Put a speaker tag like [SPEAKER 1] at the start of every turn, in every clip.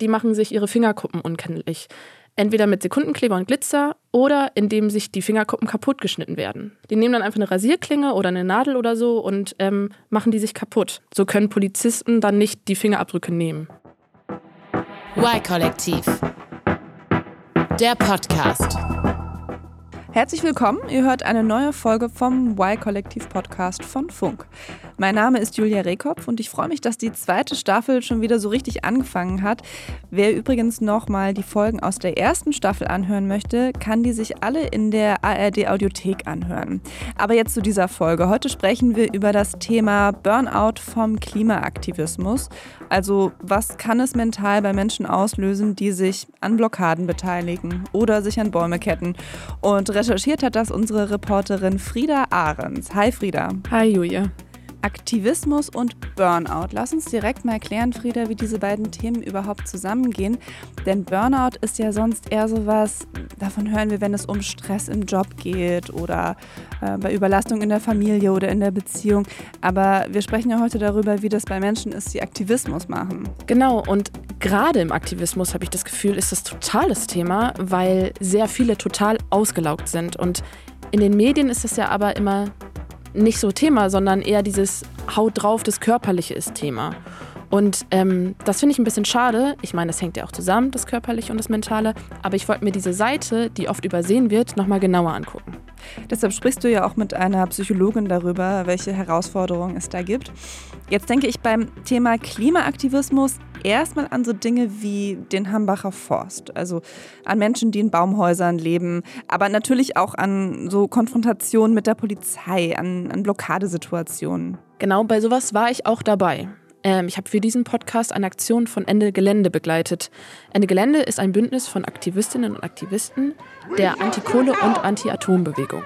[SPEAKER 1] die machen sich ihre Fingerkuppen unkenntlich. Entweder mit Sekundenkleber und Glitzer oder indem sich die Fingerkuppen kaputt geschnitten werden. Die nehmen dann einfach eine Rasierklinge oder eine Nadel oder so und ähm, machen die sich kaputt. So können Polizisten dann nicht die Fingerabdrücke nehmen.
[SPEAKER 2] Y-Kollektiv. Der Podcast.
[SPEAKER 3] Herzlich willkommen. Ihr hört eine neue Folge vom Y-Kollektiv-Podcast von Funk. Mein Name ist Julia Rehkopf und ich freue mich, dass die zweite Staffel schon wieder so richtig angefangen hat. Wer übrigens nochmal die Folgen aus der ersten Staffel anhören möchte, kann die sich alle in der ARD-Audiothek anhören. Aber jetzt zu dieser Folge. Heute sprechen wir über das Thema Burnout vom Klimaaktivismus. Also was kann es mental bei Menschen auslösen, die sich an Blockaden beteiligen oder sich an Bäume ketten? Und recherchiert hat das unsere Reporterin Frieda Ahrens. Hi Frieda.
[SPEAKER 1] Hi Julia.
[SPEAKER 3] Aktivismus und Burnout. Lass uns direkt mal erklären, Frieda, wie diese beiden Themen überhaupt zusammengehen. Denn Burnout ist ja sonst eher sowas, davon hören wir, wenn es um Stress im Job geht oder äh, bei Überlastung in der Familie oder in der Beziehung. Aber wir sprechen ja heute darüber, wie das bei Menschen ist, die Aktivismus machen.
[SPEAKER 1] Genau, und gerade im Aktivismus habe ich das Gefühl, ist das total das Thema, weil sehr viele total ausgelaugt sind. Und in den Medien ist das ja aber immer nicht so Thema, sondern eher dieses Haut drauf, das Körperliche ist Thema. Und ähm, das finde ich ein bisschen schade. Ich meine, das hängt ja auch zusammen, das Körperliche und das Mentale. Aber ich wollte mir diese Seite, die oft übersehen wird, nochmal genauer angucken.
[SPEAKER 3] Deshalb sprichst du ja auch mit einer Psychologin darüber, welche Herausforderungen es da gibt. Jetzt denke ich beim Thema Klimaaktivismus erstmal an so Dinge wie den Hambacher Forst, also an Menschen, die in Baumhäusern leben, aber natürlich auch an so Konfrontationen mit der Polizei, an, an Blockadesituationen.
[SPEAKER 1] Genau, bei sowas war ich auch dabei. Ähm, ich habe für diesen Podcast eine Aktion von Ende Gelände begleitet. Ende Gelände ist ein Bündnis von Aktivistinnen und Aktivisten der Anti-Kohle- und Anti-Atom-Bewegung.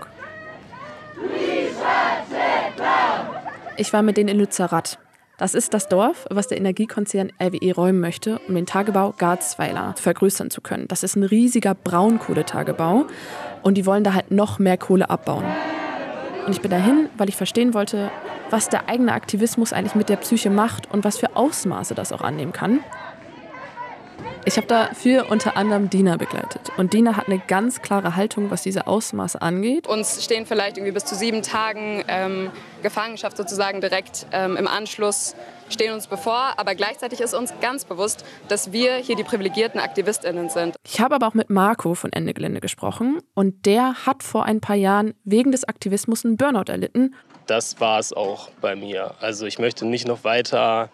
[SPEAKER 1] Ich war mit denen in Lützerath. Das ist das Dorf, was der Energiekonzern RWE räumen möchte, um den Tagebau Garzweiler vergrößern zu können. Das ist ein riesiger Braunkohletagebau und die wollen da halt noch mehr Kohle abbauen. Und ich bin dahin, weil ich verstehen wollte, was der eigene Aktivismus eigentlich mit der Psyche macht und was für Ausmaße das auch annehmen kann. Ich habe dafür unter anderem Dina begleitet. Und Dina hat eine ganz klare Haltung, was diese Ausmaße angeht.
[SPEAKER 4] Uns stehen vielleicht irgendwie bis zu sieben Tagen ähm, Gefangenschaft sozusagen direkt ähm, im Anschluss stehen uns bevor, aber gleichzeitig ist uns ganz bewusst, dass wir hier die privilegierten AktivistInnen sind.
[SPEAKER 1] Ich habe aber auch mit Marco von Ende Gelände gesprochen und der hat vor ein paar Jahren wegen des Aktivismus einen Burnout erlitten.
[SPEAKER 5] Das war es auch bei mir. Also ich möchte nicht noch weiter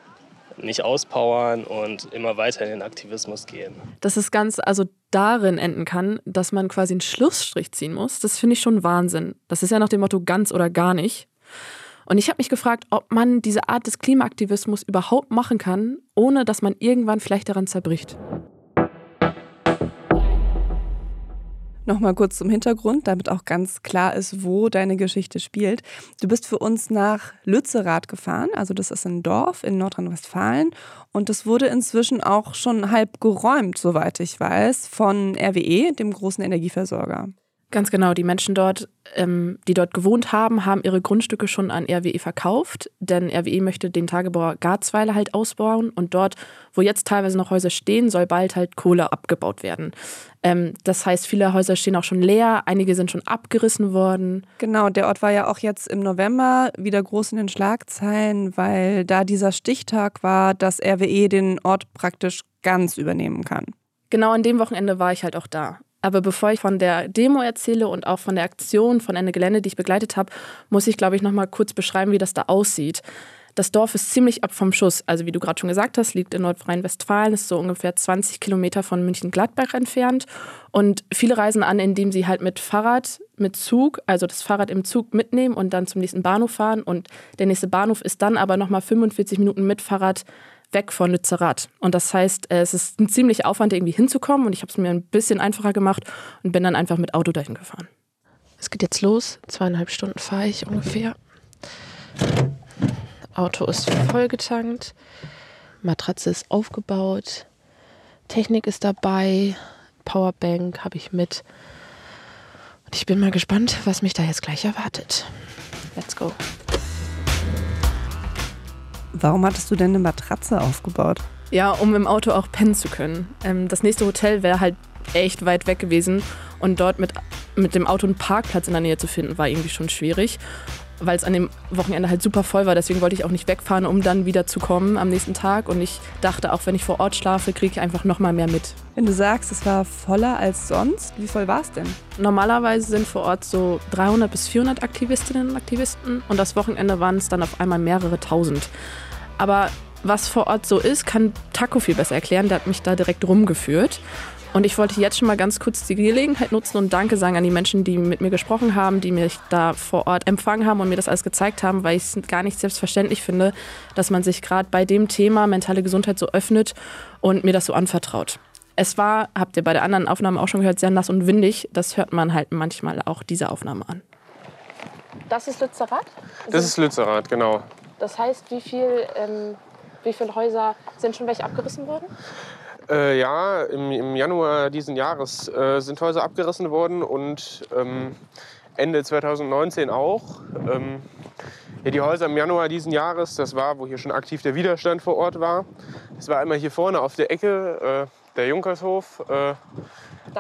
[SPEAKER 5] nicht auspowern und immer weiter in den Aktivismus gehen.
[SPEAKER 1] Dass es ganz also darin enden kann, dass man quasi einen Schlussstrich ziehen muss, das finde ich schon Wahnsinn. Das ist ja nach dem Motto ganz oder gar nicht. Und ich habe mich gefragt, ob man diese Art des Klimaaktivismus überhaupt machen kann, ohne dass man irgendwann vielleicht daran zerbricht.
[SPEAKER 3] Nochmal kurz zum Hintergrund, damit auch ganz klar ist, wo deine Geschichte spielt. Du bist für uns nach Lützerath gefahren, also das ist ein Dorf in Nordrhein-Westfalen und das wurde inzwischen auch schon halb geräumt, soweit ich weiß, von RWE, dem großen Energieversorger.
[SPEAKER 1] Ganz genau. Die Menschen dort, ähm, die dort gewohnt haben, haben ihre Grundstücke schon an RWE verkauft, denn RWE möchte den Tagebau Garzweiler halt ausbauen und dort, wo jetzt teilweise noch Häuser stehen, soll bald halt Kohle abgebaut werden. Ähm, das heißt, viele Häuser stehen auch schon leer, einige sind schon abgerissen worden.
[SPEAKER 3] Genau, der Ort war ja auch jetzt im November wieder groß in den Schlagzeilen, weil da dieser Stichtag war, dass RWE den Ort praktisch ganz übernehmen kann.
[SPEAKER 1] Genau an dem Wochenende war ich halt auch da. Aber bevor ich von der Demo erzähle und auch von der Aktion von Ende Gelände, die ich begleitet habe, muss ich, glaube ich, noch mal kurz beschreiben, wie das da aussieht. Das Dorf ist ziemlich ab vom Schuss. Also wie du gerade schon gesagt hast, liegt in Nordrhein-Westfalen, ist so ungefähr 20 Kilometer von München-Gladbach entfernt. Und viele reisen an, indem sie halt mit Fahrrad, mit Zug, also das Fahrrad im Zug mitnehmen und dann zum nächsten Bahnhof fahren. Und der nächste Bahnhof ist dann aber nochmal 45 Minuten mit Fahrrad weg von Lützerath. Und das heißt, äh, es ist ein ziemlicher Aufwand, irgendwie hinzukommen. Und ich habe es mir ein bisschen einfacher gemacht und bin dann einfach mit Auto dahin gefahren. Es geht jetzt los. Zweieinhalb Stunden fahre ich ungefähr. Auto ist vollgetankt. Matratze ist aufgebaut. Technik ist dabei. Powerbank habe ich mit. Und ich bin mal gespannt, was mich da jetzt gleich erwartet. Let's go.
[SPEAKER 3] Warum hattest du denn eine Matratze aufgebaut?
[SPEAKER 1] Ja, um im Auto auch pennen zu können. Ähm, das nächste Hotel wäre halt echt weit weg gewesen und dort mit, mit dem Auto einen Parkplatz in der Nähe zu finden, war irgendwie schon schwierig, weil es an dem Wochenende halt super voll war. Deswegen wollte ich auch nicht wegfahren, um dann wieder zu kommen am nächsten Tag. Und ich dachte, auch wenn ich vor Ort schlafe, kriege ich einfach noch mal mehr mit.
[SPEAKER 3] Wenn du sagst, es war voller als sonst, wie voll war es denn?
[SPEAKER 1] Normalerweise sind vor Ort so 300 bis 400 Aktivistinnen und Aktivisten und das Wochenende waren es dann auf einmal mehrere tausend. Aber was vor Ort so ist, kann Taco viel besser erklären. Der hat mich da direkt rumgeführt. Und ich wollte jetzt schon mal ganz kurz die Gelegenheit nutzen und Danke sagen an die Menschen, die mit mir gesprochen haben, die mich da vor Ort empfangen haben und mir das alles gezeigt haben, weil ich es gar nicht selbstverständlich finde, dass man sich gerade bei dem Thema mentale Gesundheit so öffnet und mir das so anvertraut. Es war, habt ihr bei der anderen Aufnahme auch schon gehört, sehr nass und windig. Das hört man halt manchmal auch diese Aufnahme an.
[SPEAKER 6] Das ist Lützerath?
[SPEAKER 7] Das ist Lützerath, genau.
[SPEAKER 6] Das heißt, wie, viel, ähm, wie viele Häuser sind schon welche abgerissen worden?
[SPEAKER 7] Äh, ja, im, im, Januar diesen Jahres äh, sind Häuser abgerissen worden und ähm, Ende 2019 auch. Ähm, ja, die Häuser im Januar diesen Jahres, das war, wo hier schon aktiv der Widerstand vor Ort war. Das war einmal hier vorne auf der Ecke, äh, der Junkershof äh,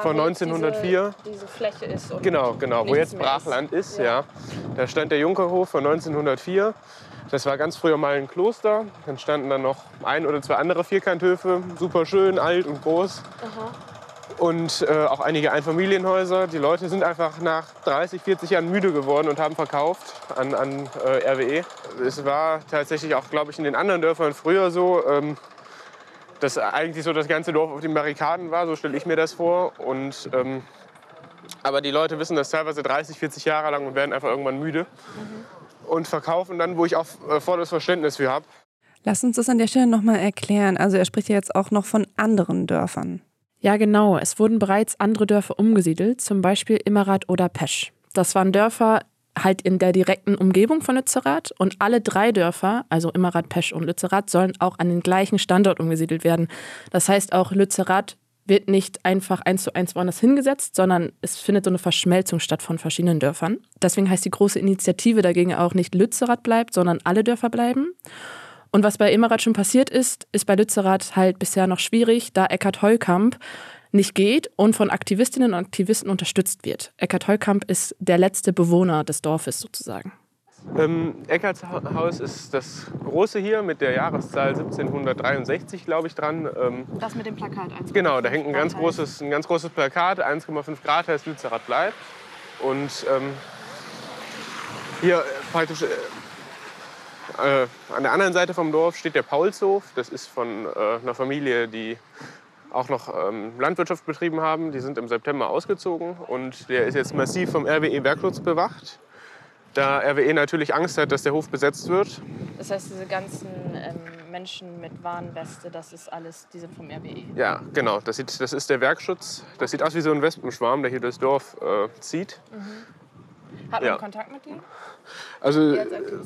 [SPEAKER 7] von
[SPEAKER 6] wo
[SPEAKER 7] 1904.
[SPEAKER 6] Diese, diese Fläche ist.
[SPEAKER 7] Genau, genau, wo jetzt Brachland ist,
[SPEAKER 6] Ja.
[SPEAKER 7] ja. Da stand der Junkerhof von 1904. Das war ganz früher mal ein Kloster. Dann standen dann noch ein oder zwei andere Vierkanthöfe, super schön, alt und groß. Und äh, auch einige Einfamilienhäuser. Die Leute sind einfach nach 30, 40 Jahren müde geworden und haben verkauft an, an äh, RWE. Es war tatsächlich auch, glaube ich, in den anderen Dörfern früher so, ähm, dass eigentlich so das ganze Dorf auf den Barrikaden war. So stelle ich mir das vor. Und ähm, aber die Leute wissen das teilweise 30, 40 Jahre lang und werden einfach irgendwann müde und verkaufen dann, wo ich auch äh, volles Verständnis für habe.
[SPEAKER 3] Lass uns das an der Stelle nochmal erklären. Also er spricht ja jetzt auch noch von anderen Dörfern.
[SPEAKER 1] Ja, genau. Es wurden bereits andere Dörfer umgesiedelt, zum Beispiel Immerath oder Pesch. Das waren Dörfer halt in der direkten Umgebung von Lützerath und alle drei Dörfer, also Immerath, Pesch und Lützerath, sollen auch an den gleichen Standort umgesiedelt werden. Das heißt, auch Lützerath wird nicht einfach eins zu eins woanders hingesetzt, sondern es findet so eine Verschmelzung statt von verschiedenen Dörfern. Deswegen heißt die große Initiative dagegen auch nicht Lützerath bleibt, sondern alle Dörfer bleiben. Und was bei Immerath schon passiert ist, ist bei Lützerath halt bisher noch schwierig, da Eckhard Heukamp nicht geht und von Aktivistinnen und Aktivisten unterstützt wird. Eckhard Heukamp ist der letzte Bewohner des Dorfes sozusagen.
[SPEAKER 7] Ähm, Eckarts Ha- Haus ist das große hier mit der Jahreszahl 1763, glaube ich, dran. Ähm,
[SPEAKER 6] Das mit dem Plakat. eins
[SPEAKER 7] genau, da hängt ein ganz, großes, ein ganz großes Plakat, 1,5 Grad heißt Lützerath bleibt. Und ähm, hier äh, praktisch äh, äh, an der anderen Seite vom Dorf steht der Paulshof. Das ist von äh, einer Familie, die auch noch ähm, Landwirtschaft betrieben haben. Die sind im September ausgezogen und der ist jetzt massiv vom RWE Werkschutz bewacht. Da RWE natürlich Angst hat, dass der Hof besetzt wird.
[SPEAKER 6] Das heißt, diese ganzen ähm, Menschen mit Warnweste, das ist alles, die sind vom RWE.
[SPEAKER 7] Ja, genau. Das, sieht, das ist der Werkschutz. Das sieht aus wie so ein Wespenschwarm, der hier durchs Dorf äh, zieht.
[SPEAKER 6] Hat man
[SPEAKER 7] Ja.
[SPEAKER 6] Kontakt mit denen?
[SPEAKER 7] Also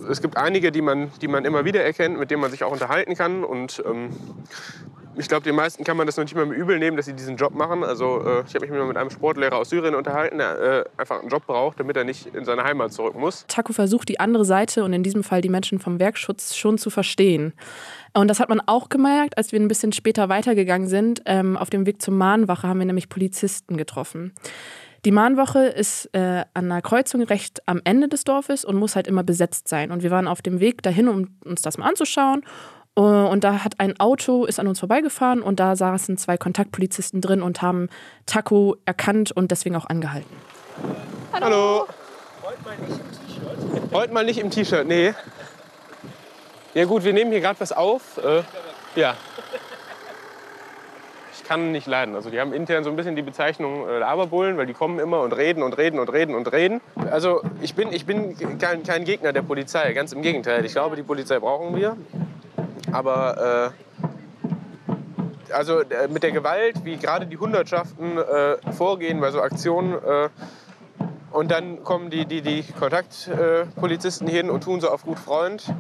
[SPEAKER 7] es gibt einige, die man, die man immer wieder erkennt, mit denen man sich auch unterhalten kann. Und ähm, ich glaube, den meisten kann man das noch nicht mal übel nehmen, dass sie diesen Job machen. Also äh, ich habe mich mal mit einem Sportlehrer aus Syrien unterhalten, der äh, einfach einen Job braucht, damit er nicht in seine Heimat zurück muss.
[SPEAKER 1] Taco versucht, die andere Seite und in diesem Fall die Menschen vom Werkschutz schon zu verstehen. Und das hat man auch gemerkt, als wir ein bisschen später weitergegangen sind. Ähm, auf dem Weg zur Mahnwache haben wir nämlich Polizisten getroffen. Die Mahnwache ist äh, an einer Kreuzung recht am Ende des Dorfes und muss halt immer besetzt sein. Und wir waren auf dem Weg dahin, um uns das mal anzuschauen. Äh, Und da hat ein Auto ist an uns vorbeigefahren und da saßen zwei Kontaktpolizisten drin und haben Taco erkannt und deswegen auch angehalten.
[SPEAKER 7] Hallo. Heute mal nicht im T-Shirt, nee. Ja gut, wir nehmen hier gerade was auf. Äh, ja. Ich kann nicht leiden. Also die haben intern so ein bisschen die Bezeichnung äh, Laberbullen, weil die kommen immer und reden und reden und reden und reden. Also ich bin, ich bin kein, kein Gegner der Polizei, ganz im Gegenteil. Ich glaube, die Polizei brauchen wir. Aber äh, also äh, mit der Gewalt, wie gerade die Hundertschaften äh, vorgehen bei so Aktionen, äh, und dann kommen die, die, die Kontaktpolizisten hin und tun so auf gut Freund.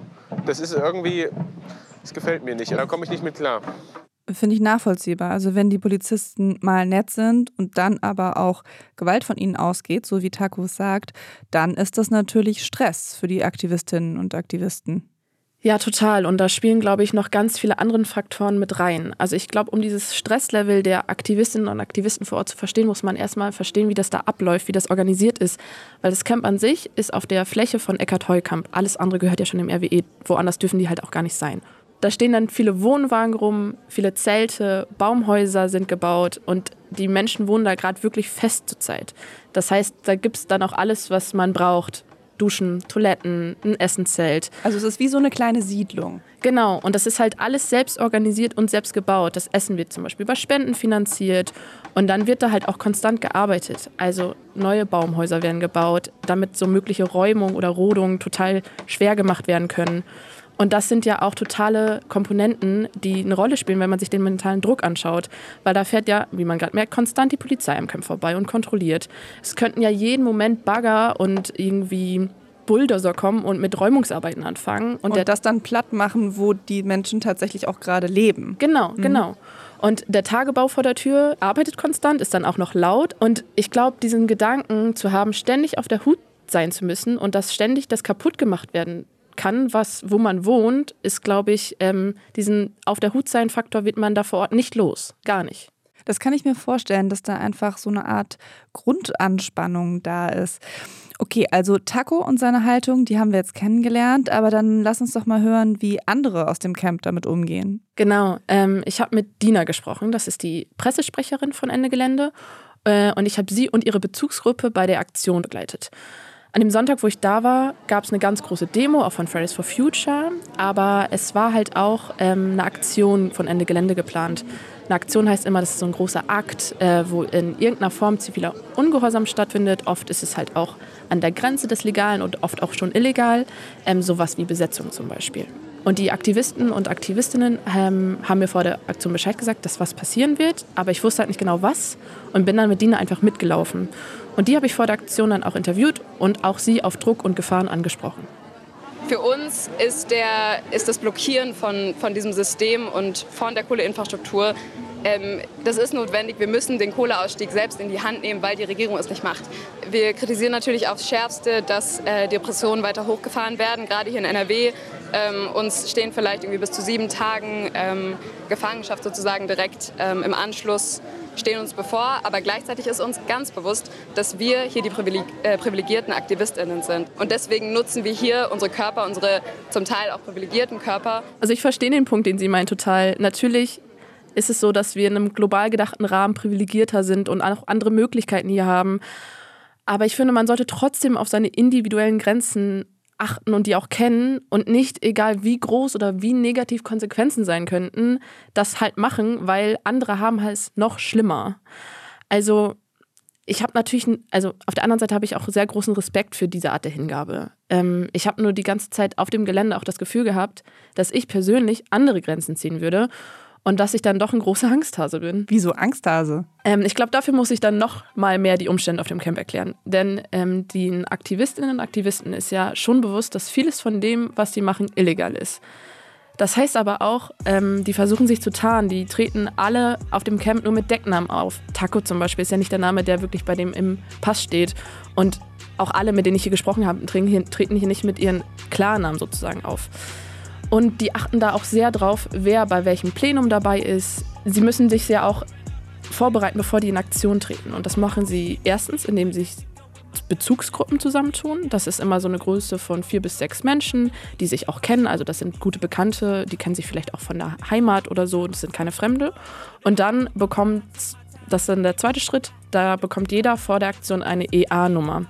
[SPEAKER 7] Das ist irgendwie, das gefällt mir nicht. Da komme ich nicht mit klar.
[SPEAKER 3] Finde ich nachvollziehbar. Also wenn die Polizisten mal nett sind und dann aber auch Gewalt von ihnen ausgeht, so wie Taco sagt, dann ist das natürlich Stress für die Aktivistinnen und Aktivisten.
[SPEAKER 1] Ja, total. Und da spielen, glaube ich, noch ganz viele andere Faktoren mit rein. Also ich glaube, um dieses Stresslevel der Aktivistinnen und Aktivisten vor Ort zu verstehen, muss man erstmal verstehen, wie das da abläuft, wie das organisiert ist. Weil das Camp an sich ist auf der Fläche von Eckart Heukamp. Alles andere gehört ja schon dem RWE. Woanders dürfen die halt auch gar nicht sein. Da stehen dann viele Wohnwagen rum, viele Zelte, Baumhäuser sind gebaut und die Menschen wohnen da gerade wirklich fest zur Zeit. Das heißt, da gibt es dann auch alles, was man braucht. Duschen, Toiletten, ein Essenzelt.
[SPEAKER 3] Also es ist wie so eine kleine Siedlung.
[SPEAKER 1] Genau, und das ist halt alles selbst organisiert und selbst gebaut. Das Essen wird zum Beispiel über Spenden finanziert und dann wird da halt auch konstant gearbeitet. Also neue Baumhäuser werden gebaut, damit so mögliche Räumungen oder Rodungen total schwer gemacht werden können. Und das sind ja auch totale Komponenten, die eine Rolle spielen, wenn man sich den mentalen Druck anschaut. Weil da fährt ja, wie man gerade merkt, konstant die Polizei am Camp vorbei und kontrolliert. Es könnten ja jeden Moment Bagger und irgendwie Bulldozer kommen und mit Räumungsarbeiten anfangen.
[SPEAKER 3] Und, und das dann platt machen, wo die Menschen tatsächlich auch gerade leben.
[SPEAKER 1] Genau, mhm. genau. Und der Tagebau vor der Tür arbeitet konstant, ist dann auch noch laut. Und ich glaube, diesen Gedanken zu haben, ständig auf der Hut sein zu müssen und dass ständig das kaputt gemacht werden kann, was, wo man wohnt, ist, glaube ich, ähm, diesen Auf der Hut sein Faktor wird man da vor Ort nicht los. Gar nicht.
[SPEAKER 3] Das kann ich mir vorstellen, dass da einfach so eine Art Grundanspannung da ist. Okay, also Taco und seine Haltung, die haben wir jetzt kennengelernt, aber dann lass uns doch mal hören, wie andere aus dem Camp damit umgehen.
[SPEAKER 1] Genau, ähm, ich habe mit Dina gesprochen, das ist die Pressesprecherin von Ende Gelände, äh, und ich habe sie und ihre Bezugsgruppe bei der Aktion begleitet. An dem Sonntag, wo ich da war, gab es eine ganz große Demo, auch von Fridays for Future. Aber es war halt auch ähm, eine Aktion von Ende Gelände geplant. Eine Aktion heißt immer, das ist so ein großer Akt, äh, wo in irgendeiner Form ziviler Ungehorsam stattfindet. Oft ist es halt auch an der Grenze des Legalen und oft auch schon illegal. Ähm, sowas wie Besetzung zum Beispiel. Und die Aktivisten und Aktivistinnen ähm, haben mir vor der Aktion Bescheid gesagt, dass was passieren wird, aber ich wusste halt nicht genau was und bin dann mit Dina einfach mitgelaufen. Und die habe ich vor der Aktion dann auch interviewt und auch sie auf Druck und Gefahren angesprochen.
[SPEAKER 4] Für uns ist, der, ist das Blockieren von, von diesem System und von der Kohleinfrastruktur ähm, das ist notwendig. Wir müssen den Kohleausstieg selbst in die Hand nehmen, weil die Regierung es nicht macht. Wir kritisieren natürlich aufs Schärfste, dass äh, Depressionen weiter hochgefahren werden, gerade hier in NRW. Ähm, uns stehen vielleicht irgendwie bis zu sieben Tagen ähm, Gefangenschaft sozusagen direkt ähm, im Anschluss stehen uns bevor, aber gleichzeitig ist uns ganz bewusst, dass wir hier die äh, privilegierten AktivistInnen sind. Und deswegen nutzen wir hier unsere Körper, unsere zum Teil auch privilegierten Körper.
[SPEAKER 1] Also ich verstehe den Punkt, den Sie meinen, total. Natürlich ist es so, dass wir in einem global gedachten Rahmen privilegierter sind und auch andere Möglichkeiten hier haben. Aber ich finde, man sollte trotzdem auf seine individuellen Grenzen achten und die auch kennen und nicht, egal wie groß oder wie negativ Konsequenzen sein könnten, das halt machen, weil andere haben es noch schlimmer. Also ich habe natürlich, also auf der anderen Seite habe ich auch sehr großen Respekt für diese Art der Hingabe. Ähm, ich habe nur die ganze Zeit auf dem Gelände auch das Gefühl gehabt, dass ich persönlich andere Grenzen ziehen würde und dass ich dann doch ein großer Angsthase bin.
[SPEAKER 3] Wieso Angsthase?
[SPEAKER 1] Ähm, ich glaube, dafür muss ich dann noch mal mehr die Umstände auf dem Camp erklären. Denn ähm, den Aktivistinnen und Aktivisten ist ja schon bewusst, dass vieles von dem, was sie machen, illegal ist. Das heißt aber auch, ähm, die versuchen sich zu tarnen. Die treten alle auf dem Camp nur mit Decknamen auf. Taco zum Beispiel ist ja nicht der Name, der wirklich bei dem im Pass steht. Und auch alle, mit denen ich hier gesprochen habe, treten hier, treten hier nicht mit ihren Klarnamen sozusagen auf. Und die achten da auch sehr drauf, wer bei welchem Plenum dabei ist. Sie müssen sich sehr auch vorbereiten, bevor die in Aktion treten. Und das machen sie erstens, indem sie sich Bezugsgruppen zusammentun. Das ist immer so eine Größe von vier bis sechs Menschen, die sich auch kennen. Also das sind gute Bekannte, die kennen sich vielleicht auch von der Heimat oder so. Das sind keine Fremde. Und dann bekommt, das ist dann der zweite Schritt, da bekommt jeder vor der Aktion eine EA-Nummer.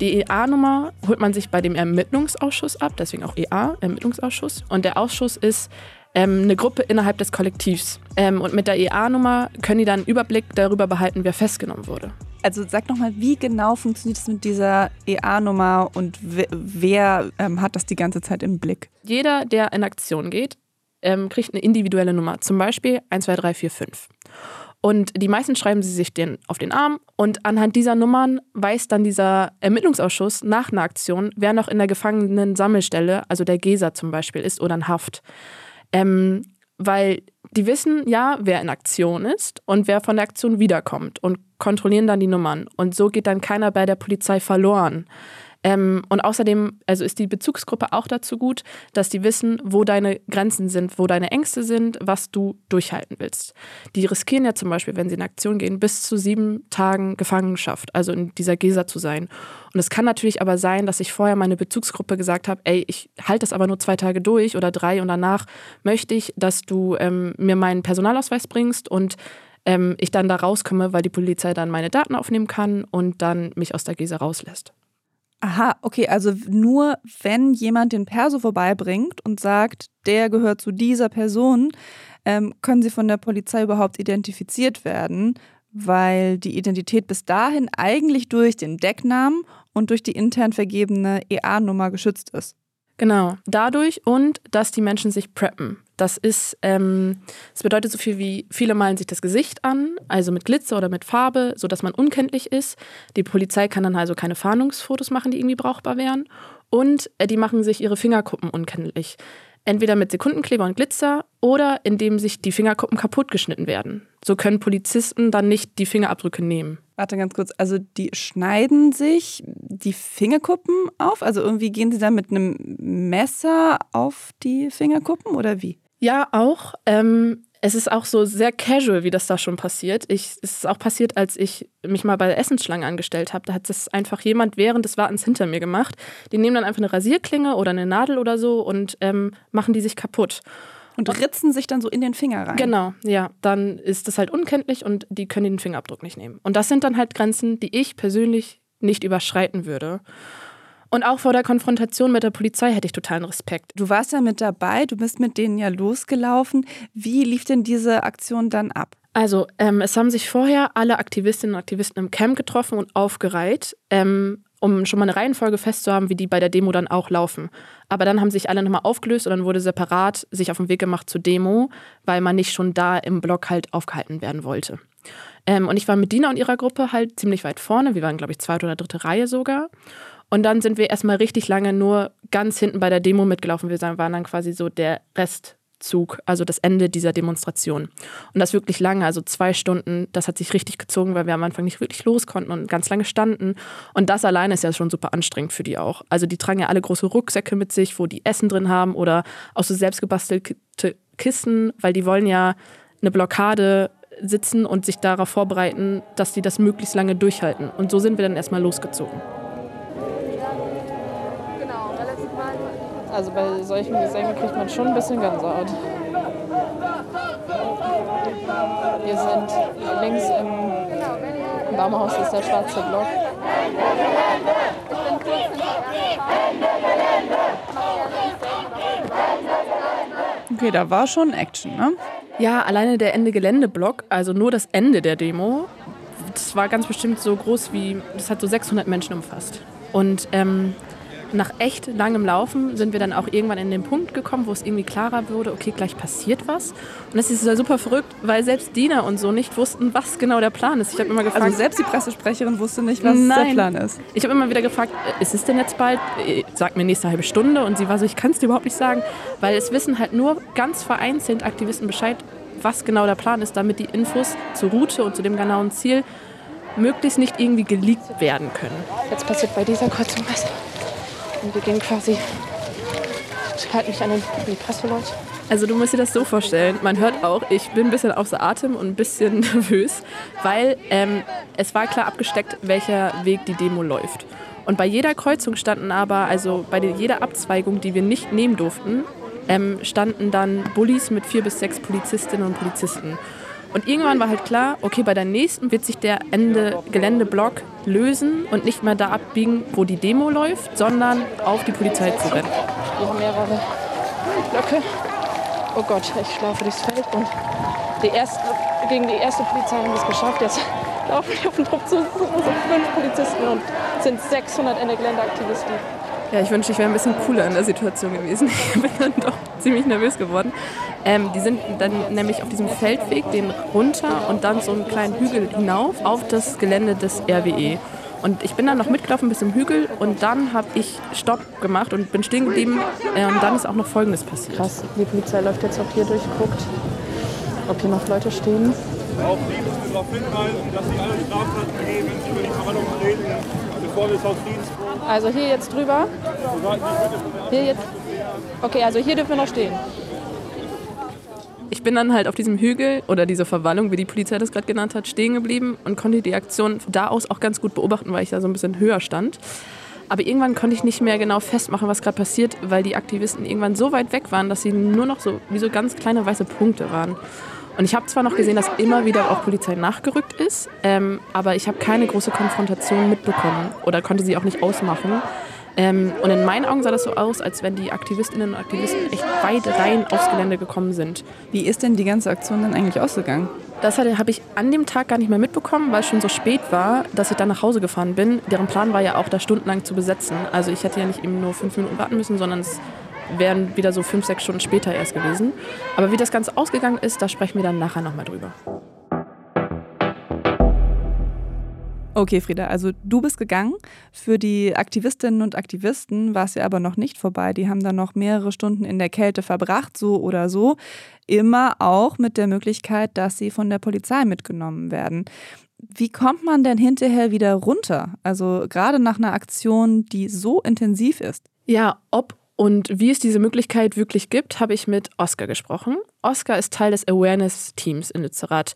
[SPEAKER 1] Die EA-Nummer holt man sich bei dem Ermittlungsausschuss ab, deswegen auch EA, Ermittlungsausschuss. Und der Ausschuss ist ähm, eine Gruppe innerhalb des Kollektivs. Ähm, und mit der EA-Nummer können die dann einen Überblick darüber behalten, wer festgenommen wurde.
[SPEAKER 3] Also sag nochmal, wie genau funktioniert es mit dieser EA-Nummer und wer, ähm, hat das die ganze Zeit im Blick?
[SPEAKER 1] Jeder, der in Aktion geht, ähm, kriegt eine individuelle Nummer, zum Beispiel 1, 2, 3, 4, 5. Und die meisten schreiben sie sich den auf den Arm und anhand dieser Nummern weiß dann dieser Ermittlungsausschuss nach einer Aktion, wer noch in der Gefangenen-Sammelstelle, also der GESA zum Beispiel, ist oder in Haft. Ähm, weil die wissen ja, wer in Aktion ist und wer von der Aktion wiederkommt und kontrollieren dann die Nummern. Und so geht dann keiner bei der Polizei verloren. Ähm, und außerdem, also ist die Bezugsgruppe auch dazu gut, dass die wissen, wo deine Grenzen sind, wo deine Ängste sind, was du durchhalten willst. Die riskieren ja zum Beispiel, wenn sie in Aktion gehen, bis zu sieben Tagen Gefangenschaft, also in dieser Gesa zu sein. Und es kann natürlich aber sein, dass ich vorher meine Bezugsgruppe gesagt habe, ey, ich halte das aber nur zwei Tage durch oder drei und danach möchte ich, dass du ähm, mir meinen Personalausweis bringst und ähm, ich dann da rauskomme, weil die Polizei dann meine Daten aufnehmen kann und dann mich aus der Gesa rauslässt.
[SPEAKER 3] Aha, okay, also nur wenn jemand den Perso vorbeibringt und sagt, der gehört zu dieser Person, ähm, können sie von der Polizei überhaupt identifiziert werden, weil die Identität bis dahin eigentlich durch den Decknamen und durch die intern vergebene EA-Nummer geschützt ist.
[SPEAKER 1] Genau, dadurch und dass die Menschen sich preppen. Das ist, ähm, das bedeutet so viel wie, viele malen sich das Gesicht an, also mit Glitzer oder mit Farbe, sodass man unkenntlich ist. Die Polizei kann dann also keine Fahndungsfotos machen, die irgendwie brauchbar wären. Und äh, die machen sich ihre Fingerkuppen unkenntlich. Entweder mit Sekundenkleber und Glitzer oder indem sich die Fingerkuppen kaputt geschnitten werden. So können Polizisten dann nicht die Fingerabdrücke nehmen.
[SPEAKER 3] Warte ganz kurz, also die schneiden sich die Fingerkuppen auf? Also irgendwie gehen sie dann mit einem Messer auf die Fingerkuppen oder wie?
[SPEAKER 1] Ja, auch. Ähm, es ist auch so sehr casual, wie das da schon passiert. Ich, es ist auch passiert, als ich mich mal bei der Essensschlange angestellt habe. Da hat das einfach jemand während des Wartens hinter mir gemacht. Die nehmen dann einfach eine Rasierklinge oder eine Nadel oder so und ähm, machen die sich kaputt.
[SPEAKER 3] Und ritzen sich dann so in den Finger rein.
[SPEAKER 1] Genau, ja. Dann ist das halt unkenntlich und die können den Fingerabdruck nicht nehmen. Und das sind dann halt Grenzen, die ich persönlich nicht überschreiten würde. Und auch vor der Konfrontation mit der Polizei hätte ich totalen Respekt.
[SPEAKER 3] Du warst ja mit dabei, du bist mit denen ja losgelaufen. Wie lief denn diese Aktion dann ab?
[SPEAKER 1] Also, ähm, es haben sich vorher alle Aktivistinnen und Aktivisten im Camp getroffen und aufgereiht, ähm, um schon mal eine Reihenfolge festzuhaben, wie die bei der Demo dann auch laufen. Aber dann haben sich alle nochmal aufgelöst und dann wurde separat sich auf den Weg gemacht zur Demo, weil man nicht schon da im Block halt aufgehalten werden wollte. Ähm, und ich war mit Dina und ihrer Gruppe halt ziemlich weit vorne. Wir waren, glaube ich, zweite oder dritte Reihe sogar. Und dann sind wir erstmal richtig lange nur ganz hinten bei der Demo mitgelaufen. Wir waren dann quasi so der Restzug, also das Ende dieser Demonstration. Und das wirklich lange, also zwei Stunden, das hat sich richtig gezogen, weil wir am Anfang nicht wirklich los konnten und ganz lange standen. Und das alleine ist ja schon super anstrengend für die auch. Also die tragen ja alle große Rucksäcke mit sich, wo die Essen drin haben oder auch so selbstgebastelte Kisten, weil die wollen ja eine Blockade sitzen und sich darauf vorbereiten, dass die das möglichst lange durchhalten. Und so sind wir dann erstmal losgezogen.
[SPEAKER 6] Also bei solchen Gesängen kriegt man schon ein bisschen Gänsehaut. Wir sind links im Baumhaus ist der schwarze Block.
[SPEAKER 3] Okay, da war schon Action, ne?
[SPEAKER 1] Ja, alleine der Ende-Gelände-Block, also nur das Ende der Demo, das war ganz bestimmt so groß wie, das hat so 600 Menschen umfasst. Und ähm, nach echt langem Laufen sind wir dann auch irgendwann in den Punkt gekommen, wo es irgendwie klarer wurde, okay, gleich passiert was. Und das ist super verrückt, weil selbst Dina und so nicht wussten, was genau der Plan ist. Ich habe immer gefragt.
[SPEAKER 3] Also selbst die Pressesprecherin wusste nicht, was
[SPEAKER 1] Nein.
[SPEAKER 3] der Plan ist.
[SPEAKER 1] Ich habe immer wieder gefragt, ist es denn jetzt bald? Sag mir nächste halbe Stunde. Und sie war so, ich kann es dir überhaupt nicht sagen, weil es wissen halt nur ganz vereinzelt Aktivisten Bescheid, was genau der Plan ist, damit die Infos zur Route und zu dem genauen Ziel möglichst nicht irgendwie geleakt werden können.
[SPEAKER 6] Jetzt passiert bei dieser Kreuzung was. Und wir gehen quasi. Ich halte mich an den, an Presseleute.
[SPEAKER 1] Also du musst dir das so vorstellen, man hört auch, ich bin ein bisschen außer Atem und ein bisschen nervös, weil ähm, es war klar abgesteckt, welcher Weg die Demo läuft. Und bei jeder Kreuzung standen aber, also bei jeder Abzweigung, die wir nicht nehmen durften, ähm, standen dann Bullis mit vier bis sechs Polizistinnen und Polizisten. Und irgendwann war halt klar, okay, bei der nächsten wird sich der Ende-Geländeblock lösen und nicht mehr da abbiegen, wo die Demo läuft, sondern auf die Polizei zu rennen.
[SPEAKER 6] Wir haben mehrere Blöcke. Oh Gott, ich schlafe durchs Feld und die erste, gegen die erste Polizei haben wir es geschafft. Jetzt laufen wir auf den Trupp zu, so fünf Polizisten und sind 600 Ende-Gelände-Aktivisten.
[SPEAKER 1] Ja, ich wünschte, ich wäre ein bisschen cooler in der Situation gewesen. Ich bin dann doch ziemlich nervös geworden. Ähm, die sind dann nämlich auf diesem Feldweg den runter und dann so einen kleinen Hügel hinauf auf das Gelände des RWE. Und ich bin dann noch mitgelaufen bis zum Hügel und dann habe ich Stopp gemacht und bin stehen geblieben. Äh, und dann ist auch noch Folgendes passiert.
[SPEAKER 6] Krass, die Polizei läuft jetzt auch hier durch, guckt, ob hier noch Leute stehen.
[SPEAKER 8] auf Frieden darauf hinweisen, dass sie alle Straftaten begehen, wenn sie über die Verwaltung treten,
[SPEAKER 6] Also hier jetzt drüber. Hier jetzt. Okay, also hier dürfen wir noch stehen.
[SPEAKER 1] Ich bin dann halt auf diesem Hügel oder diese Verwallung, wie die Polizei das gerade genannt hat, stehen geblieben und konnte die Aktion da aus auch ganz gut beobachten, weil ich da so ein bisschen höher stand. Aber irgendwann konnte ich nicht mehr genau festmachen, was gerade passiert, weil die Aktivisten irgendwann so weit weg waren, dass sie nur noch so wie so ganz kleine weiße Punkte waren. Und ich habe zwar noch gesehen, dass immer wieder auch Polizei nachgerückt ist, ähm, aber ich habe keine große Konfrontation mitbekommen oder konnte sie auch nicht ausmachen. Ähm, und in meinen Augen sah das so aus, als wenn die Aktivistinnen und Aktivisten echt weit rein aufs Gelände gekommen sind.
[SPEAKER 3] Wie ist denn die ganze Aktion dann eigentlich ausgegangen?
[SPEAKER 1] Das habe ich an dem Tag gar nicht mehr mitbekommen, weil es schon so spät war, dass ich dann nach Hause gefahren bin. Deren Plan war ja auch, da stundenlang zu besetzen. Also ich hätte ja nicht eben nur fünf Minuten warten müssen, sondern es wären wieder so fünf, sechs Stunden später erst gewesen. Aber wie das Ganze ausgegangen ist, da sprechen wir dann nachher nochmal drüber.
[SPEAKER 3] Okay, Frieda, also du bist gegangen. Für die Aktivistinnen und Aktivisten war es ja aber noch nicht vorbei. Die haben dann noch mehrere Stunden in der Kälte verbracht, so oder so. Immer auch mit der Möglichkeit, dass sie von der Polizei mitgenommen werden. Wie kommt man denn hinterher wieder runter? Also gerade nach einer Aktion, die so intensiv ist.
[SPEAKER 1] Ja, ob und wie es diese Möglichkeit wirklich gibt, habe ich mit Oskar gesprochen. Oskar ist Teil des Awareness-Teams in Lützerath.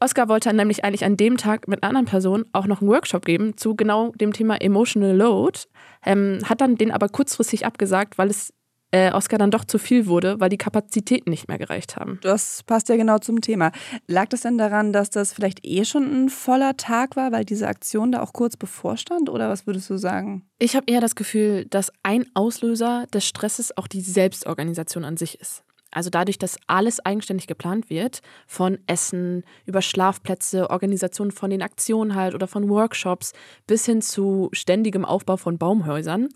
[SPEAKER 1] Oskar wollte nämlich eigentlich an dem Tag mit einer anderen Person auch noch einen Workshop geben zu genau dem Thema Emotional Load, ähm, hat dann den aber kurzfristig abgesagt, weil es äh, Oscar dann doch zu viel wurde, weil die Kapazitäten nicht mehr gereicht haben.
[SPEAKER 3] Das passt ja genau zum Thema. Lag das denn daran, dass das vielleicht eh schon ein voller Tag war, weil diese Aktion da auch kurz bevorstand? Oder was würdest du sagen?
[SPEAKER 1] Ich habe eher das Gefühl, dass ein Auslöser des Stresses auch die Selbstorganisation an sich ist. Also dadurch, dass alles eigenständig geplant wird, von Essen über Schlafplätze, Organisation von den Aktionen halt oder von Workshops bis hin zu ständigem Aufbau von Baumhäusern,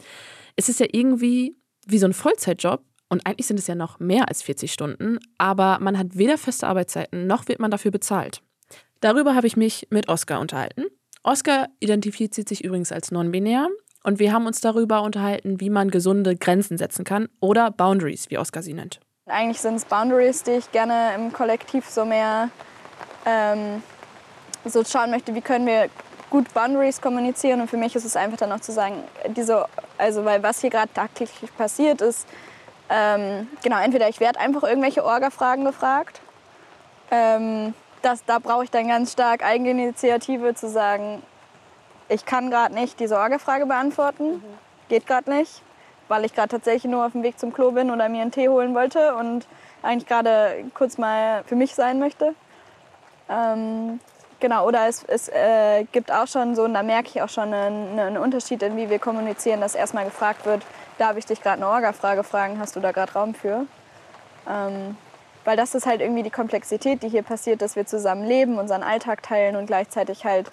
[SPEAKER 1] ist es ja irgendwie wie so ein Vollzeitjob. Und eigentlich sind es ja noch mehr als 40 Stunden, aber man hat weder feste Arbeitszeiten noch wird man dafür bezahlt. Darüber habe ich mich mit Oskar unterhalten. Oskar identifiziert sich übrigens als non-binär und wir haben uns darüber unterhalten, wie man gesunde Grenzen setzen kann oder Boundaries, wie Oskar sie nennt.
[SPEAKER 9] Eigentlich sind es Boundaries, die ich gerne im Kollektiv so mehr ähm, so schauen möchte, wie können wir gut Boundaries kommunizieren. Und für mich ist es einfach dann auch zu sagen, diese, also weil was hier gerade tagtäglich passiert ist, ähm, genau, entweder ich werde einfach irgendwelche Orga-Fragen gefragt. Ähm, das, da brauche ich dann ganz stark Eigeninitiative zu sagen, ich kann gerade nicht diese Orga-Frage beantworten, mhm. geht gerade nicht weil ich gerade tatsächlich nur auf dem Weg zum Klo bin oder mir einen Tee holen wollte und eigentlich gerade kurz mal für mich sein möchte. Ähm, genau, oder es, es äh, gibt auch schon so, und da merke ich auch schon einen, einen Unterschied in wie wir kommunizieren, dass erstmal gefragt wird, darf ich dich gerade eine Orga-Frage fragen, hast du da gerade Raum für? Ähm, weil das ist halt irgendwie die Komplexität, die hier passiert, dass wir zusammen leben, unseren Alltag teilen und gleichzeitig halt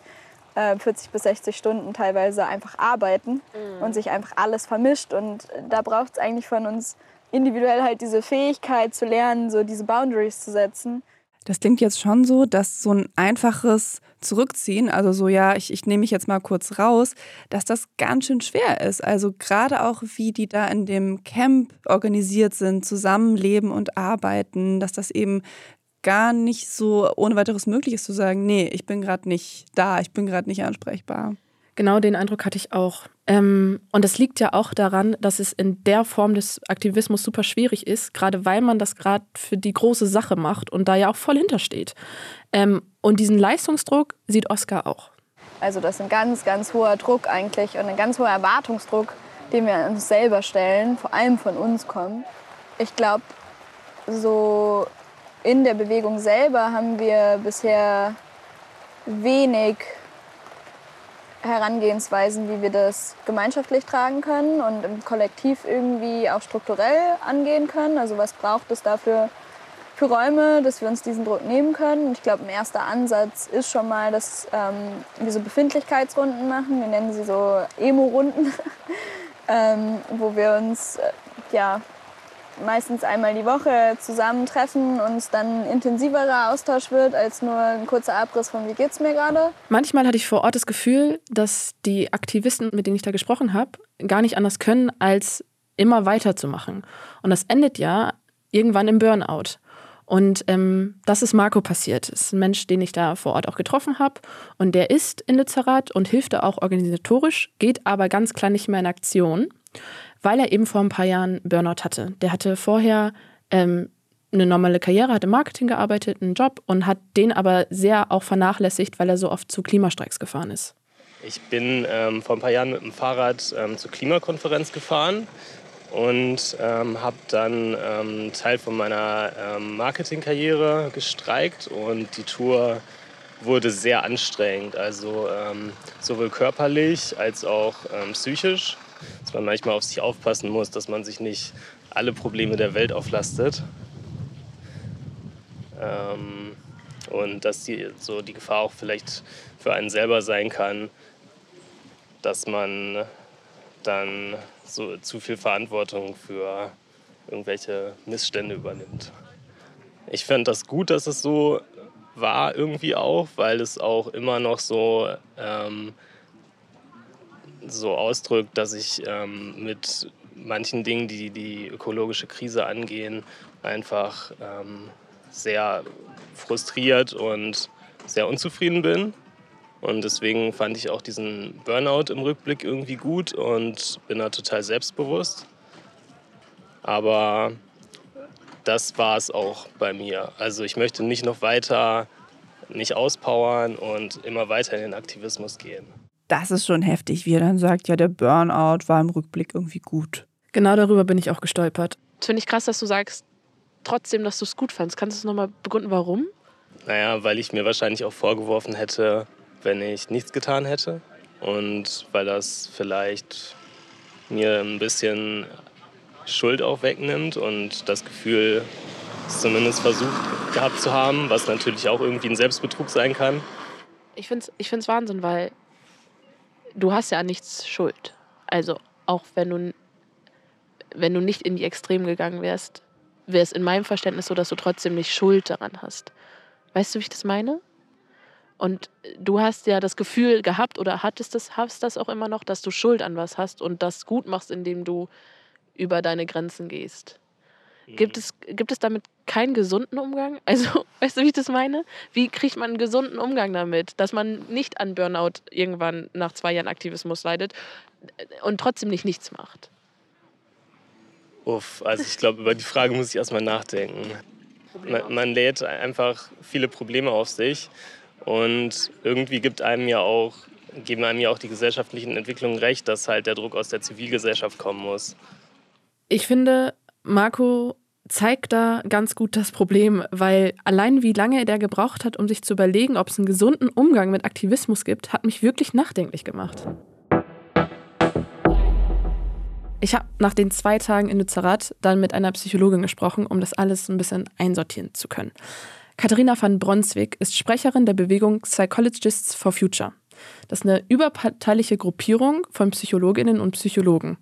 [SPEAKER 9] 40 äh, bis 60 Stunden teilweise einfach arbeiten mhm. und sich einfach alles vermischt. Und da braucht es eigentlich von uns individuell halt diese Fähigkeit zu lernen, so diese Boundaries zu setzen.
[SPEAKER 3] Das klingt jetzt schon so, dass so ein einfaches Zurückziehen, also so, ja, ich, ich nehme mich jetzt mal kurz raus, dass das ganz schön schwer ist. Also gerade auch, wie die da in dem Camp organisiert sind, zusammenleben und arbeiten, dass das eben gar nicht so ohne weiteres möglich ist zu sagen, nee, ich bin gerade nicht da, ich bin gerade nicht ansprechbar.
[SPEAKER 1] Genau den Eindruck hatte ich auch. Ähm, und das liegt ja auch daran, dass es in der Form des Aktivismus super schwierig ist, gerade weil man das gerade für die große Sache macht und da ja auch voll hintersteht. Ähm, und diesen Leistungsdruck sieht Oskar auch.
[SPEAKER 9] Also das ist ein ganz, ganz hoher Druck eigentlich und ein ganz hoher Erwartungsdruck, den wir an uns selber stellen, vor allem von uns kommen. Ich glaube, so in der Bewegung selber haben wir bisher wenig Herangehensweisen, wie wir das gemeinschaftlich tragen können und im Kollektiv irgendwie auch strukturell angehen können. Also was braucht es dafür für Räume, dass wir uns diesen Druck nehmen können. Und ich glaube, ein erster Ansatz ist schon mal, dass ähm, wir so Befindlichkeitsrunden machen. Wir nennen sie so Emo-Runden, ähm, wo wir uns äh, ja, meistens einmal die Woche zusammentreffen und dann intensiverer Austausch wird als nur ein kurzer Abriss von wie geht's mir gerade.
[SPEAKER 1] Manchmal hatte ich vor Ort das Gefühl, dass die Aktivisten, mit denen ich da gesprochen habe, gar nicht anders können, als immer weiterzumachen. Und das endet ja irgendwann im Burnout. Und ähm, das ist Marco passiert. Das ist ein Mensch, den ich da vor Ort auch getroffen habe. Und der ist in Lützerath und hilft da auch organisatorisch, geht aber ganz klar nicht mehr in Aktion, weil er eben vor ein paar Jahren Burnout hatte. Der hatte vorher ähm, eine normale Karriere, hat im Marketing gearbeitet, einen Job und hat den aber sehr auch vernachlässigt, weil er so oft zu Klimastreiks gefahren ist.
[SPEAKER 5] Ich bin ähm, vor ein paar Jahren mit dem Fahrrad ähm, zur Klimakonferenz gefahren und ähm, habe dann ähm, Teil von meiner ähm, Marketingkarriere gestreikt und die Tour wurde sehr anstrengend, also ähm, sowohl körperlich als auch ähm, psychisch, dass man manchmal auf sich aufpassen muss, dass man sich nicht alle Probleme der Welt auflastet. Ähm, und dass die, so die Gefahr auch vielleicht für einen selber sein kann, dass man dann so zu viel Verantwortung für irgendwelche Missstände übernimmt. Ich fände das gut, dass es so war irgendwie auch, weil es auch immer noch so, ähm, so ausdrückt, dass ich ähm, mit manchen Dingen, die die ökologische Krise angehen, einfach ähm, sehr frustriert und sehr unzufrieden bin. Und deswegen fand ich auch diesen Burnout im Rückblick irgendwie gut und bin da total selbstbewusst. Aber das war es auch bei mir. Also ich möchte nicht noch weiter nicht auspowern und immer weiter in den Aktivismus gehen.
[SPEAKER 3] Das ist schon heftig, wie er dann sagt, ja, der Burnout war im Rückblick irgendwie gut.
[SPEAKER 1] Genau darüber bin ich auch gestolpert.
[SPEAKER 6] Das finde ich krass, dass du sagst, trotzdem, dass du es gut fandst. Kannst du es nochmal begründen, warum?
[SPEAKER 5] Naja, weil ich mir wahrscheinlich auch vorgeworfen hätte, wenn ich nichts getan hätte. Und weil das vielleicht mir ein bisschen Schuld auch wegnimmt und das Gefühl, es zumindest versucht gehabt zu haben, was natürlich auch irgendwie ein Selbstbetrug sein kann.
[SPEAKER 6] Ich finde es ich find's Wahnsinn, weil du hast ja nichts Schuld. Also auch wenn du, wenn du nicht in die Extremen gegangen wärst, wäre es in meinem Verständnis so, dass du trotzdem nicht Schuld daran hast. Weißt du, wie ich das meine? Und du hast ja das Gefühl gehabt oder hattest das, hast das auch immer noch, dass du Schuld an was hast und das gut machst, indem du über deine Grenzen gehst. Gibt, es, gibt es damit keinen gesunden Umgang? Also, weißt du, wie ich das meine? Wie kriegt man einen gesunden Umgang damit, dass man nicht an Burnout irgendwann nach zwei Jahren Aktivismus leidet und trotzdem nicht nichts macht?
[SPEAKER 5] Uff, also ich glaube, über die Frage muss ich erstmal nachdenken. Man, man lädt einfach viele Probleme auf sich und irgendwie gibt einem ja auch, geben einem ja auch die gesellschaftlichen Entwicklungen recht, dass halt der Druck aus der Zivilgesellschaft kommen muss.
[SPEAKER 1] Ich finde, Marco zeigt da ganz gut das Problem, weil allein wie lange der gebraucht hat, um sich zu überlegen, ob es einen gesunden Umgang mit Aktivismus gibt, hat mich wirklich nachdenklich gemacht. Ich habe nach den zwei Tagen in Lützerath dann mit einer Psychologin gesprochen, um das alles ein bisschen einsortieren zu können. Katharina van Bronswijk ist Sprecherin der Bewegung Psychologists for Future. Das ist eine überparteiliche Gruppierung von Psychologinnen und Psychologen.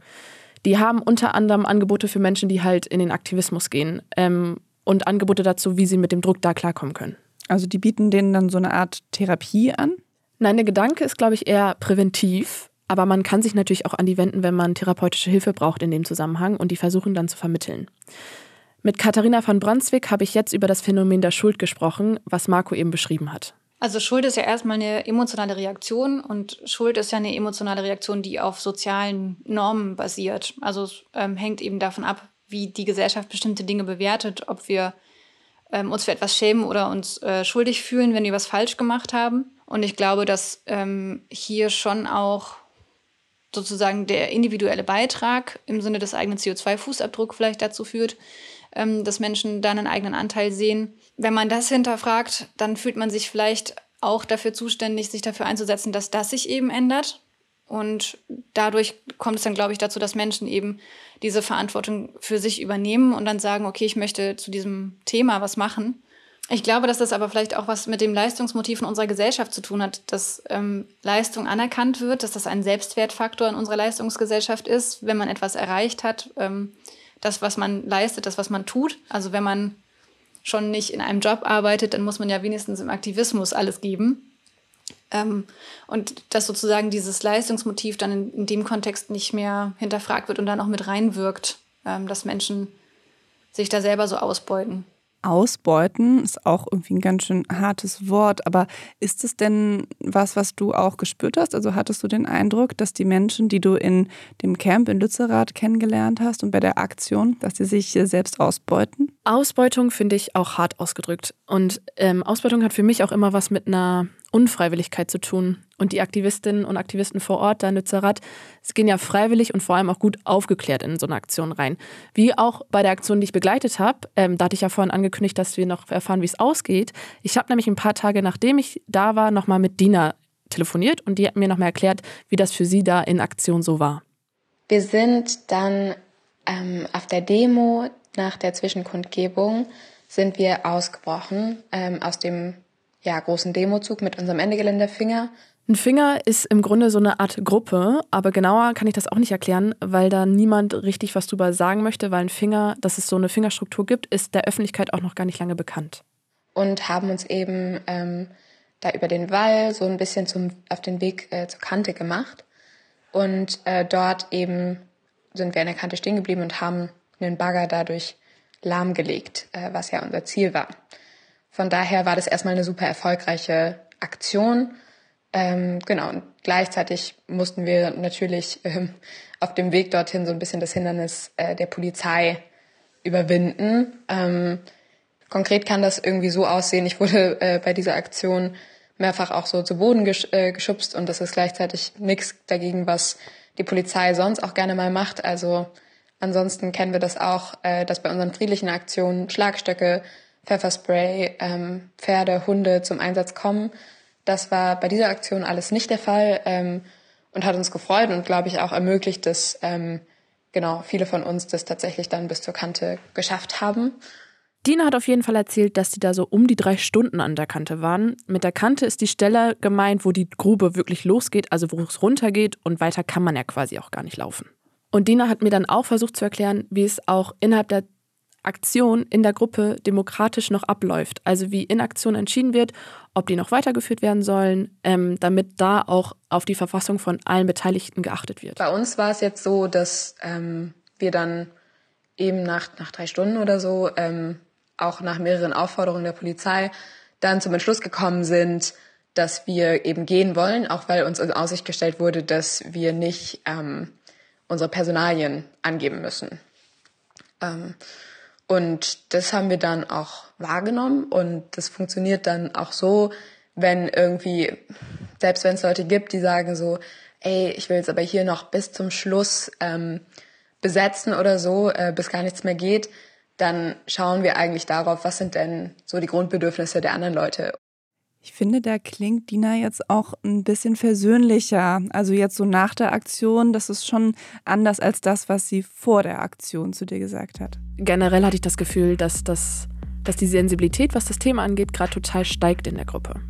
[SPEAKER 1] Die haben unter anderem Angebote für Menschen, die halt in den Aktivismus gehen ähm, und Angebote dazu, wie sie mit dem Druck da klarkommen können.
[SPEAKER 3] Also die bieten denen dann so eine Art Therapie an?
[SPEAKER 1] Nein, der Gedanke ist, glaube ich, eher präventiv. Aber man kann sich natürlich auch an die wenden, wenn man therapeutische Hilfe braucht in dem Zusammenhang und die versuchen dann zu vermitteln. Mit Katharina von Brunswick habe ich jetzt über das Phänomen der Schuld gesprochen, was Marco eben beschrieben hat.
[SPEAKER 10] Also Schuld ist ja erstmal eine emotionale Reaktion und Schuld ist ja eine emotionale Reaktion, die auf sozialen Normen basiert. Also es ähm, hängt eben davon ab, wie die Gesellschaft bestimmte Dinge bewertet, ob wir ähm, uns für etwas schämen oder uns äh, schuldig fühlen, wenn wir was falsch gemacht haben. Und ich glaube, dass ähm, hier schon auch sozusagen der individuelle Beitrag im Sinne des eigenen CO2-Fußabdrucks vielleicht dazu führt, ähm, dass Menschen da einen eigenen Anteil sehen. Wenn man das hinterfragt, dann fühlt man sich vielleicht auch dafür zuständig, sich dafür einzusetzen, dass das sich eben ändert. Und dadurch kommt es dann, glaube ich, dazu, dass Menschen eben diese Verantwortung für sich übernehmen und dann sagen, okay, ich möchte zu diesem Thema was machen. Ich glaube, dass das aber vielleicht auch was mit dem Leistungsmotiv in unserer Gesellschaft zu tun hat, dass ähm, Leistung anerkannt wird, dass das ein Selbstwertfaktor in unserer Leistungsgesellschaft ist, wenn man etwas erreicht hat. Ähm, das, was man leistet, das, was man tut. Also wenn man schon nicht in einem Job arbeitet, dann muss man ja wenigstens im Aktivismus alles geben. Ähm, und dass sozusagen dieses Leistungsmotiv dann in, in, dem Kontext nicht mehr hinterfragt wird und dann auch mit reinwirkt, ähm, dass Menschen sich da selber so ausbeuten.
[SPEAKER 3] Ausbeuten ist auch irgendwie ein ganz schön hartes Wort, aber ist es denn was, was du auch gespürt hast? Also hattest du den Eindruck, dass die Menschen, die du in dem Camp in Lützerath kennengelernt hast und bei der Aktion, dass sie sich selbst ausbeuten?
[SPEAKER 1] Ausbeutung finde ich auch hart ausgedrückt. Und ähm, Ausbeutung hat für mich auch immer was mit einer Unfreiwilligkeit zu tun. Und die Aktivistinnen und Aktivisten vor Ort, da in Lützerath, sie gehen ja freiwillig und vor allem auch gut aufgeklärt in so eine Aktion rein. Wie auch bei der Aktion, die ich begleitet habe, ähm, da hatte ich ja vorhin angekündigt, dass wir noch erfahren, wie es ausgeht. Ich habe nämlich ein paar Tage, nachdem ich da war, nochmal mit Dina telefoniert und die hat mir nochmal erklärt, wie das für sie da in Aktion so war.
[SPEAKER 11] Wir sind dann ähm, auf der Demo nach der Zwischenkundgebung sind wir ausgebrochen ähm, aus dem ja, großen Demozug mit unserem Endegeländerfinger.
[SPEAKER 1] Ein Finger ist im Grunde so eine Art Gruppe, aber genauer kann ich das auch nicht erklären, weil da niemand richtig was drüber sagen möchte, weil ein Finger, dass es so eine Fingerstruktur gibt, ist der Öffentlichkeit auch noch gar nicht lange bekannt.
[SPEAKER 11] Und haben uns eben ähm, da über den Wall so ein bisschen zum, auf den Weg äh, zur Kante gemacht. Und äh, dort eben sind wir an der Kante stehen geblieben und haben einen Bagger dadurch lahmgelegt, äh, was ja unser Ziel war. Von daher war das erstmal eine super erfolgreiche Aktion. Ähm, genau, und gleichzeitig mussten wir natürlich ähm, auf dem Weg dorthin so ein bisschen das Hindernis äh, der Polizei überwinden. Ähm, konkret kann das irgendwie so aussehen, ich wurde äh, bei dieser Aktion mehrfach auch so zu Boden gesch äh, geschubst und das ist gleichzeitig nichts dagegen, was die Polizei sonst auch gerne mal macht. Also ansonsten kennen wir das auch, äh, dass bei unseren friedlichen Aktionen Schlagstöcke Pfefferspray, ähm, Pferde, Hunde zum Einsatz kommen. Das war bei dieser Aktion alles nicht der Fall ähm, und hat uns gefreut und glaube ich auch ermöglicht, dass ähm, genau viele von uns das tatsächlich dann bis zur Kante geschafft haben.
[SPEAKER 1] Dina hat auf jeden Fall erzählt, dass die da so um die drei Stunden an der Kante waren. Mit der Kante ist die Stelle gemeint, wo die Grube wirklich losgeht, also wo es runtergeht und weiter kann man ja quasi auch gar nicht laufen. Und Dina hat mir dann auch versucht zu erklären, wie es auch innerhalb der Aktion in der Gruppe demokratisch noch abläuft. Also wie in Aktion entschieden wird, ob die noch weitergeführt werden sollen, ähm, damit da auch auf die Verfassung von allen Beteiligten geachtet wird.
[SPEAKER 11] Bei uns war es jetzt so, dass ähm, wir dann eben nach, nach drei Stunden oder so, ähm, auch nach mehreren Aufforderungen der Polizei, dann zum Entschluss gekommen sind, dass wir eben gehen wollen, auch weil uns in Aussicht gestellt wurde, dass wir nicht ähm, unsere Personalien angeben müssen. Und das haben wir dann auch wahrgenommen und das funktioniert dann auch so, wenn irgendwie, selbst wenn es Leute gibt, die sagen so, ey, ich will jetzt aber hier noch bis zum Schluss ähm, besetzen oder so, äh, bis gar nichts mehr geht, dann schauen wir eigentlich darauf, was sind denn so die Grundbedürfnisse der anderen Leute.
[SPEAKER 3] Ich finde, da klingt Dina jetzt auch ein bisschen versöhnlicher. Also jetzt so nach der Aktion, das ist schon anders als das, was sie vor der Aktion zu dir gesagt hat.
[SPEAKER 1] Generell hatte ich das Gefühl, dass, das, dass die Sensibilität, was das Thema angeht, gerade total steigt in der Gruppe.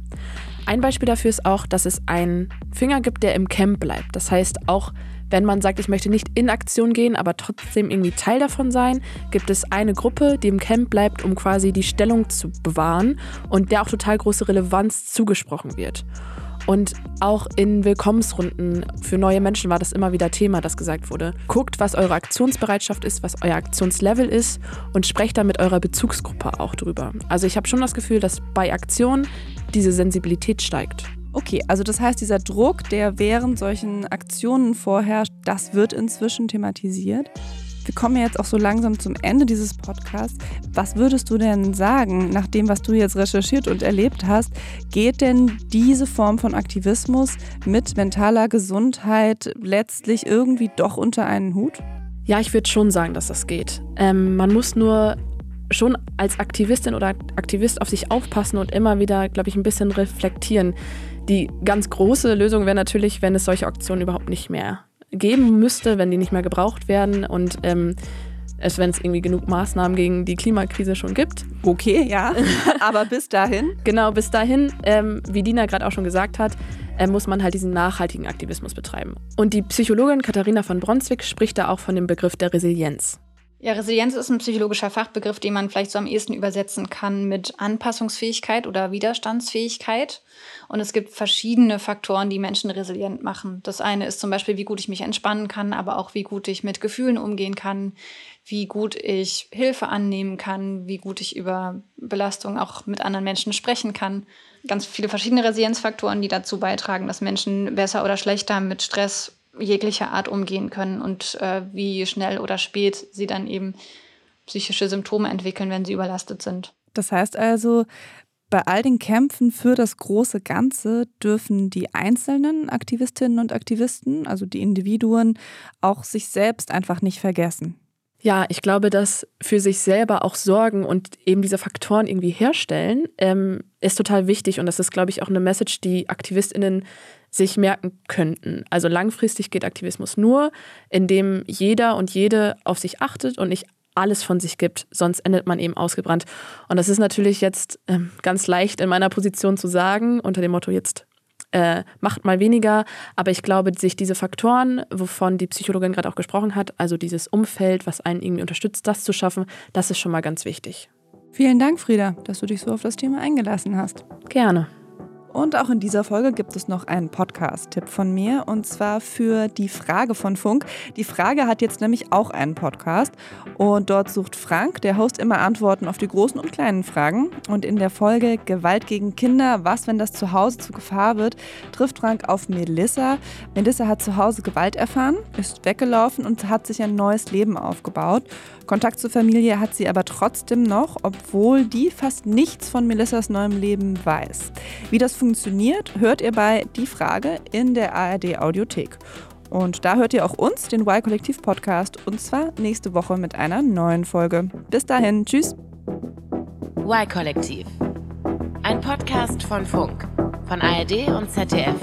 [SPEAKER 1] Ein Beispiel dafür ist auch, dass es einen Finger gibt, der im Camp bleibt. Das heißt, auch wenn man sagt, ich möchte nicht in Aktion gehen, aber trotzdem irgendwie Teil davon sein, gibt es eine Gruppe, die im Camp bleibt, um quasi die Stellung zu bewahren und der auch total große Relevanz zugesprochen wird. Und auch in Willkommensrunden für neue Menschen war das immer wieder Thema, das gesagt wurde. Guckt, was eure Aktionsbereitschaft ist, was euer Aktionslevel ist und sprecht da mit eurer Bezugsgruppe auch drüber. Also ich habe schon das Gefühl, dass bei Aktionen diese Sensibilität steigt.
[SPEAKER 3] Okay, also das heißt, dieser Druck, der während solchen Aktionen vorherrscht, das wird inzwischen thematisiert. Wir kommen jetzt auch so langsam zum Ende dieses Podcasts. Was würdest du denn sagen, nach dem, was du jetzt recherchiert und erlebt hast, geht denn diese Form von Aktivismus mit mentaler Gesundheit letztlich irgendwie doch unter einen Hut?
[SPEAKER 1] Ja, ich würde schon sagen, dass das geht. Ähm, man muss nur schon als Aktivistin oder Aktivist auf sich aufpassen und immer wieder, glaube ich, ein bisschen reflektieren. Die ganz große Lösung wäre natürlich, wenn es solche Auktionen überhaupt nicht mehr geben müsste, wenn die nicht mehr gebraucht werden und ähm, es, wenn es irgendwie genug Maßnahmen gegen die Klimakrise schon gibt.
[SPEAKER 3] Okay, ja. Aber bis dahin?
[SPEAKER 1] genau, bis dahin, ähm, wie Dina gerade auch schon gesagt hat, äh, muss man halt diesen nachhaltigen Aktivismus betreiben. Und die Psychologin Katharina von Bronswick spricht da auch von dem Begriff der Resilienz.
[SPEAKER 10] Ja, Resilienz ist ein psychologischer Fachbegriff, den man vielleicht so am ehesten übersetzen kann mit Anpassungsfähigkeit oder Widerstandsfähigkeit. Und es gibt verschiedene Faktoren, die Menschen resilient machen. Das eine ist zum Beispiel, wie gut ich mich entspannen kann, aber auch wie gut ich mit Gefühlen umgehen kann, wie gut ich Hilfe annehmen kann, wie gut ich über Belastung auch mit anderen Menschen sprechen kann. Ganz viele verschiedene Resilienzfaktoren, die dazu beitragen, dass Menschen besser oder schlechter mit Stress jeglicher Art umgehen können und äh, wie schnell oder spät sie dann eben psychische Symptome entwickeln, wenn sie überlastet sind.
[SPEAKER 3] Das heißt also, bei all den Kämpfen für das große Ganze dürfen die einzelnen Aktivistinnen und Aktivisten, also die Individuen, auch sich selbst einfach nicht vergessen.
[SPEAKER 1] Ja, ich glaube, dass für sich selber auch sorgen und eben diese Faktoren irgendwie herstellen, ähm, ist total wichtig. Und das ist, glaube ich, auch eine Message, die AktivistInnen sich merken könnten. Also langfristig geht Aktivismus nur, indem jeder und jede auf sich achtet und nicht alles von sich gibt, sonst endet man eben ausgebrannt. Und das ist natürlich jetzt äh, ganz leicht in meiner Position zu sagen, unter dem Motto jetzt äh, macht mal weniger. Aber ich glaube, sich diese Faktoren, wovon die Psychologin gerade auch gesprochen hat, also dieses Umfeld, was einen irgendwie unterstützt, das zu schaffen, das ist schon mal ganz wichtig.
[SPEAKER 3] Vielen Dank, Frieda, dass du dich so auf das Thema eingelassen hast.
[SPEAKER 1] Gerne.
[SPEAKER 3] Und auch in dieser Folge gibt es noch einen Podcast-Tipp von mir und zwar für die Frage von Funk. Die Frage hat jetzt nämlich auch einen Podcast und dort sucht Frank, der Host, immer Antworten auf die großen und kleinen Fragen. Und in der Folge Gewalt gegen Kinder, was, wenn das zu Hause zu Gefahr wird, trifft Frank auf Melissa. Melissa hat zu Hause Gewalt erfahren, ist weggelaufen und hat sich ein neues Leben aufgebaut. Kontakt zur Familie hat sie aber trotzdem noch, obwohl die fast nichts von Melissas neuem Leben weiß. Wie das funktioniert, hört ihr bei Die Frage in der ARD Audiothek. Und da hört ihr auch uns, den Y-Kollektiv Podcast, und zwar nächste Woche mit einer neuen Folge. Bis dahin, tschüss.
[SPEAKER 2] Y-Kollektiv. Ein Podcast von Funk, von ARD und ZDF.